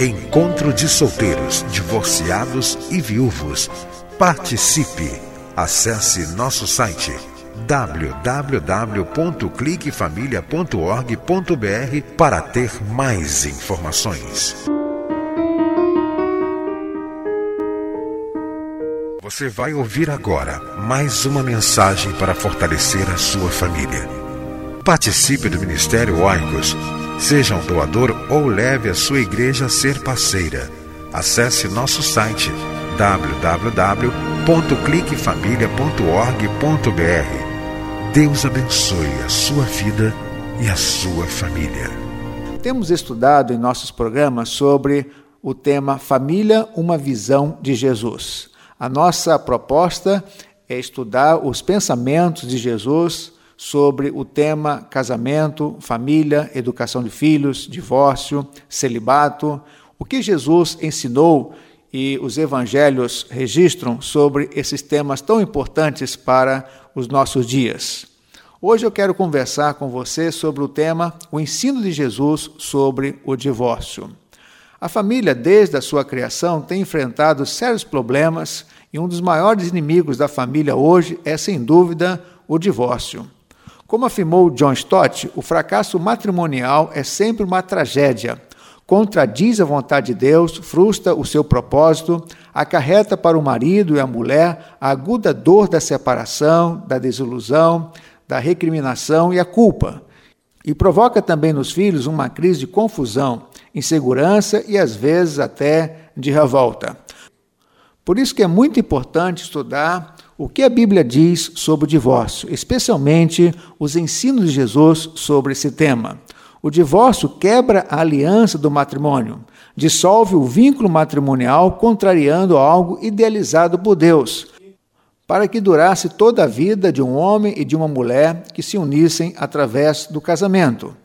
Encontro de solteiros, divorciados e viúvos. Participe! Acesse nosso site www.cliquefamilia.org.br para ter mais informações. Você vai ouvir agora mais uma mensagem para fortalecer a sua família. Participe do Ministério Oicos Seja um doador ou leve a sua igreja a ser parceira. Acesse nosso site www.cliquefamilia.org.br. Deus abençoe a sua vida e a sua família. Temos estudado em nossos programas sobre o tema Família, uma visão de Jesus. A nossa proposta é estudar os pensamentos de Jesus sobre o tema casamento, família, educação de filhos, divórcio, celibato, o que Jesus ensinou e os evangelhos registram sobre esses temas tão importantes para os nossos dias. Hoje eu quero conversar com você sobre o tema o ensino de Jesus sobre o divórcio. A família, desde a sua criação, tem enfrentado sérios problemas e um dos maiores inimigos da família hoje é, sem dúvida, o divórcio. Como afirmou John Stott, o fracasso matrimonial é sempre uma tragédia. Contradiz a vontade de Deus, frustra o seu propósito, acarreta para o marido e a mulher a aguda dor da separação, da desilusão, da recriminação e a culpa. E provoca também nos filhos uma crise de confusão, insegurança e às vezes até de revolta. Por isso que é muito importante estudar o que a Bíblia diz sobre o divórcio, especialmente os ensinos de Jesus sobre esse tema. O divórcio quebra a aliança do matrimônio, dissolve o vínculo matrimonial, contrariando algo idealizado por Deus, para que durasse toda a vida de um homem e de uma mulher que se unissem através do casamento.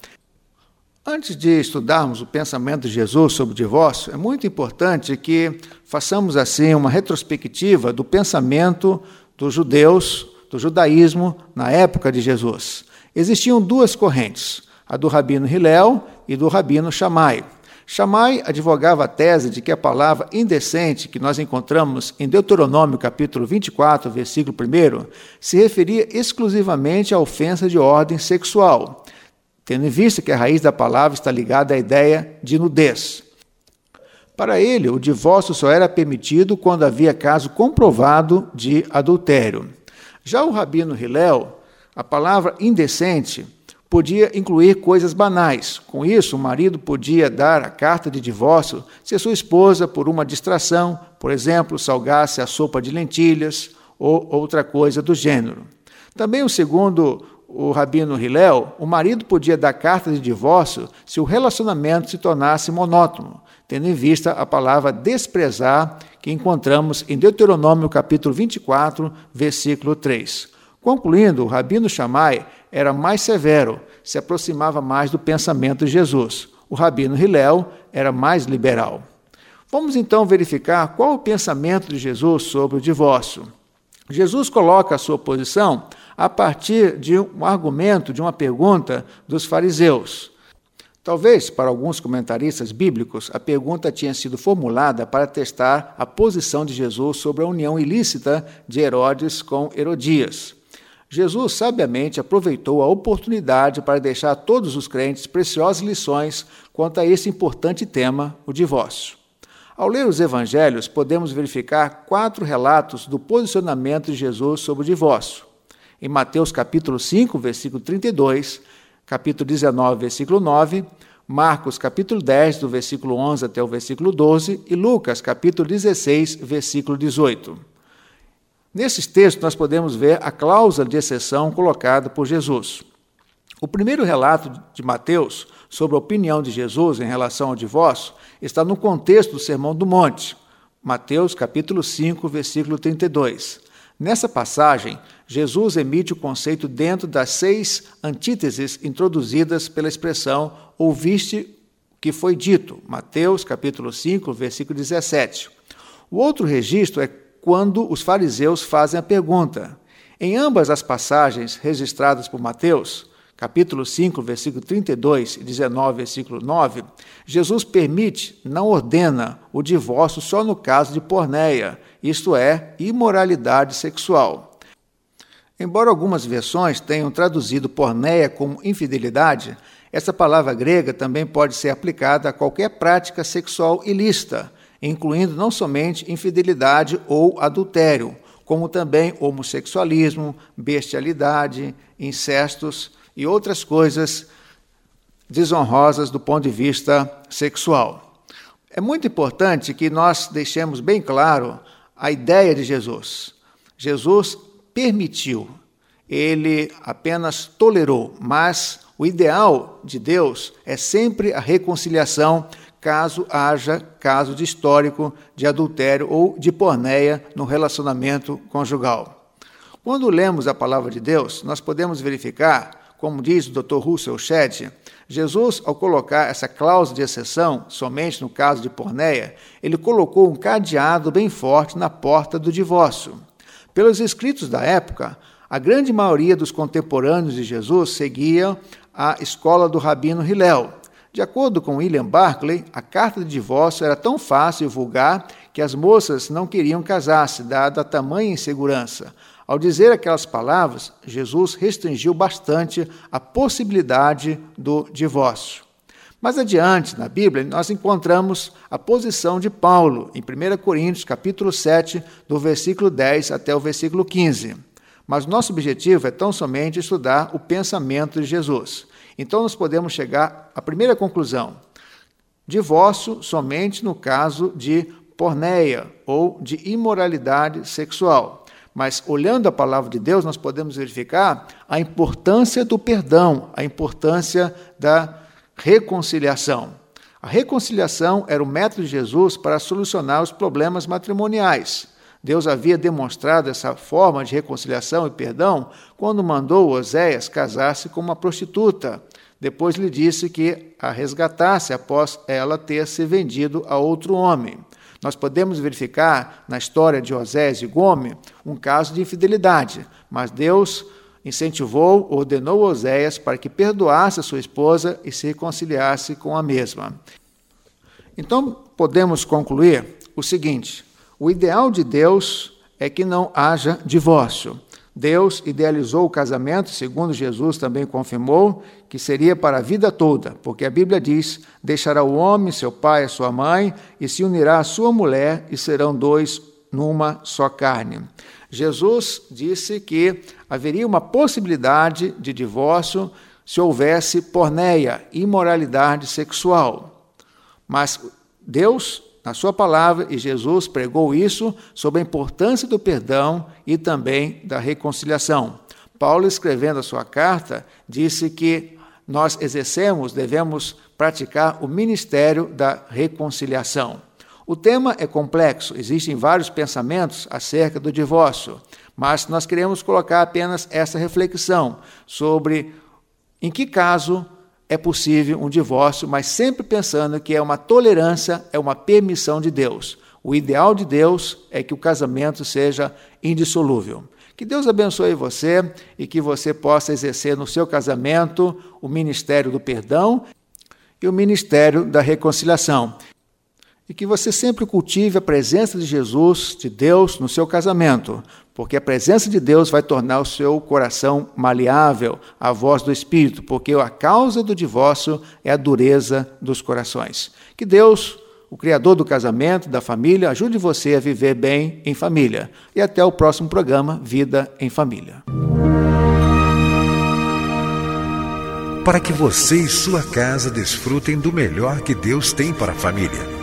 Antes de estudarmos o pensamento de Jesus sobre o divórcio, é muito importante que façamos assim uma retrospectiva do pensamento dos judeus, do judaísmo, na época de Jesus. Existiam duas correntes, a do rabino Hilel e do rabino Shammai. Shammai advogava a tese de que a palavra indecente que nós encontramos em Deuteronômio capítulo 24, versículo 1, se referia exclusivamente à ofensa de ordem sexual, tendo em vista que a raiz da palavra está ligada à ideia de nudez. Para ele, o divórcio só era permitido quando havia caso comprovado de adultério. Já o rabino Hillel, a palavra indecente podia incluir coisas banais. Com isso, o marido podia dar a carta de divórcio se a sua esposa, por uma distração, por exemplo, salgasse a sopa de lentilhas ou outra coisa do gênero. Também, o segundo o rabino Hillel, o marido podia dar carta de divórcio se o relacionamento se tornasse monótono, tendo em vista a palavra desprezar que encontramos em Deuteronômio capítulo 24, versículo 3. Concluindo, o rabino Shammai era mais severo, se aproximava mais do pensamento de Jesus. O rabino Hillel era mais liberal. Vamos então verificar qual o pensamento de Jesus sobre o divórcio. Jesus coloca a sua posição a partir de um argumento, de uma pergunta dos fariseus. Talvez, para alguns comentaristas bíblicos, a pergunta tinha sido formulada para testar a posição de Jesus sobre a união ilícita de Herodes com Herodias. Jesus sabiamente aproveitou a oportunidade para deixar a todos os crentes preciosas lições quanto a esse importante tema, o divórcio. Ao ler os evangelhos, podemos verificar quatro relatos do posicionamento de Jesus sobre o divórcio. em Mateus capítulo 5, versículo 32, capítulo 19, versículo 9, Marcos capítulo 10, do versículo 11 até o versículo 12, e Lucas capítulo 16, versículo 18. Nesses textos nós podemos ver a cláusula de exceção colocada por Jesus. O primeiro relato de Mateus sobre a opinião de Jesus em relação ao divórcio está no contexto do Sermão do Monte, Mateus capítulo 5, versículo 32. Nessa passagem, Jesus emite o conceito dentro das seis antíteses introduzidas pela expressão ouviste que foi dito, Mateus capítulo 5, versículo 17. O outro registro é quando os fariseus fazem a pergunta. Em ambas as passagens registradas por Mateus, capítulo 5, versículo 32 e 19, versículo 9, Jesus permite, não ordena, o divórcio só no caso de porneia, isto é, imoralidade sexual. Embora algumas versões tenham traduzido porneia como infidelidade, essa palavra grega também pode ser aplicada a qualquer prática sexual ilícita, incluindo não somente infidelidade ou adultério, como também homossexualismo, bestialidade, incestos e outras coisas desonrosas do ponto de vista sexual. É muito importante que nós deixemos bem claro a ideia de Jesus. Jesus permitiu, ele apenas tolerou, mas o ideal de Deus é sempre a reconciliação caso haja caso de histórico de adultério ou de porneia no relacionamento conjugal. Quando lemos a palavra de Deus, nós podemos verificar como diz o Dr. Russell Shedd, Jesus, ao colocar essa cláusula de exceção, somente no caso de porneia, ele colocou um cadeado bem forte na porta do divórcio. Pelos escritos da época, a grande maioria dos contemporâneos de Jesus seguia a escola do rabino Hillel. De acordo com William Barclay, a carta de divórcio era tão fácil e vulgar que as moças não queriam casar-se, dada a tamanha insegurança. Ao dizer aquelas palavras, Jesus restringiu bastante a possibilidade do divórcio. Mais adiante, na Bíblia, nós encontramos a posição de Paulo, em 1 Coríntios, capítulo 7, do versículo 10 até o versículo 15. Mas nosso objetivo é tão somente estudar o pensamento de Jesus. Então nós podemos chegar à primeira conclusão: divórcio somente no caso de porneia ou de imoralidade sexual. Mas olhando a palavra de Deus, nós podemos verificar a importância do perdão, a importância da reconciliação. A reconciliação era o método de Jesus para solucionar os problemas matrimoniais. Deus havia demonstrado essa forma de reconciliação e perdão quando mandou Oséias casar-se com uma prostituta. Depois lhe disse que a resgatasse após ela ter se vendido a outro homem. Nós podemos verificar na história de Osés e Gomes um caso de infidelidade, mas Deus incentivou, ordenou Oséias para que perdoasse a sua esposa e se reconciliasse com a mesma. Então, podemos concluir o seguinte: o ideal de Deus é que não haja divórcio. Deus idealizou o casamento, segundo Jesus também confirmou, que seria para a vida toda, porque a Bíblia diz: deixará o homem, seu pai, a sua mãe, e se unirá à sua mulher, e serão dois numa só carne. Jesus disse que haveria uma possibilidade de divórcio se houvesse porneia, imoralidade sexual. Mas Deus na sua palavra, e Jesus pregou isso sobre a importância do perdão e também da reconciliação. Paulo, escrevendo a sua carta, disse que nós exercemos, devemos praticar o ministério da reconciliação. O tema é complexo, existem vários pensamentos acerca do divórcio, mas nós queremos colocar apenas essa reflexão sobre em que caso é possível um divórcio, mas sempre pensando que é uma tolerância, é uma permissão de Deus. O ideal de Deus é que o casamento seja indissolúvel. Que Deus abençoe você e que você possa exercer no seu casamento o ministério do perdão e o ministério da reconciliação. E que você sempre cultive a presença de Jesus, de Deus, no seu casamento, porque a presença de Deus vai tornar o seu coração maleável à voz do Espírito, porque a causa do divórcio é a dureza dos corações. Que Deus, o Criador do casamento, da família, ajude você a viver bem em família. E até o próximo programa Vida em Família. para que você e sua casa desfrutem do melhor que Deus tem para a família.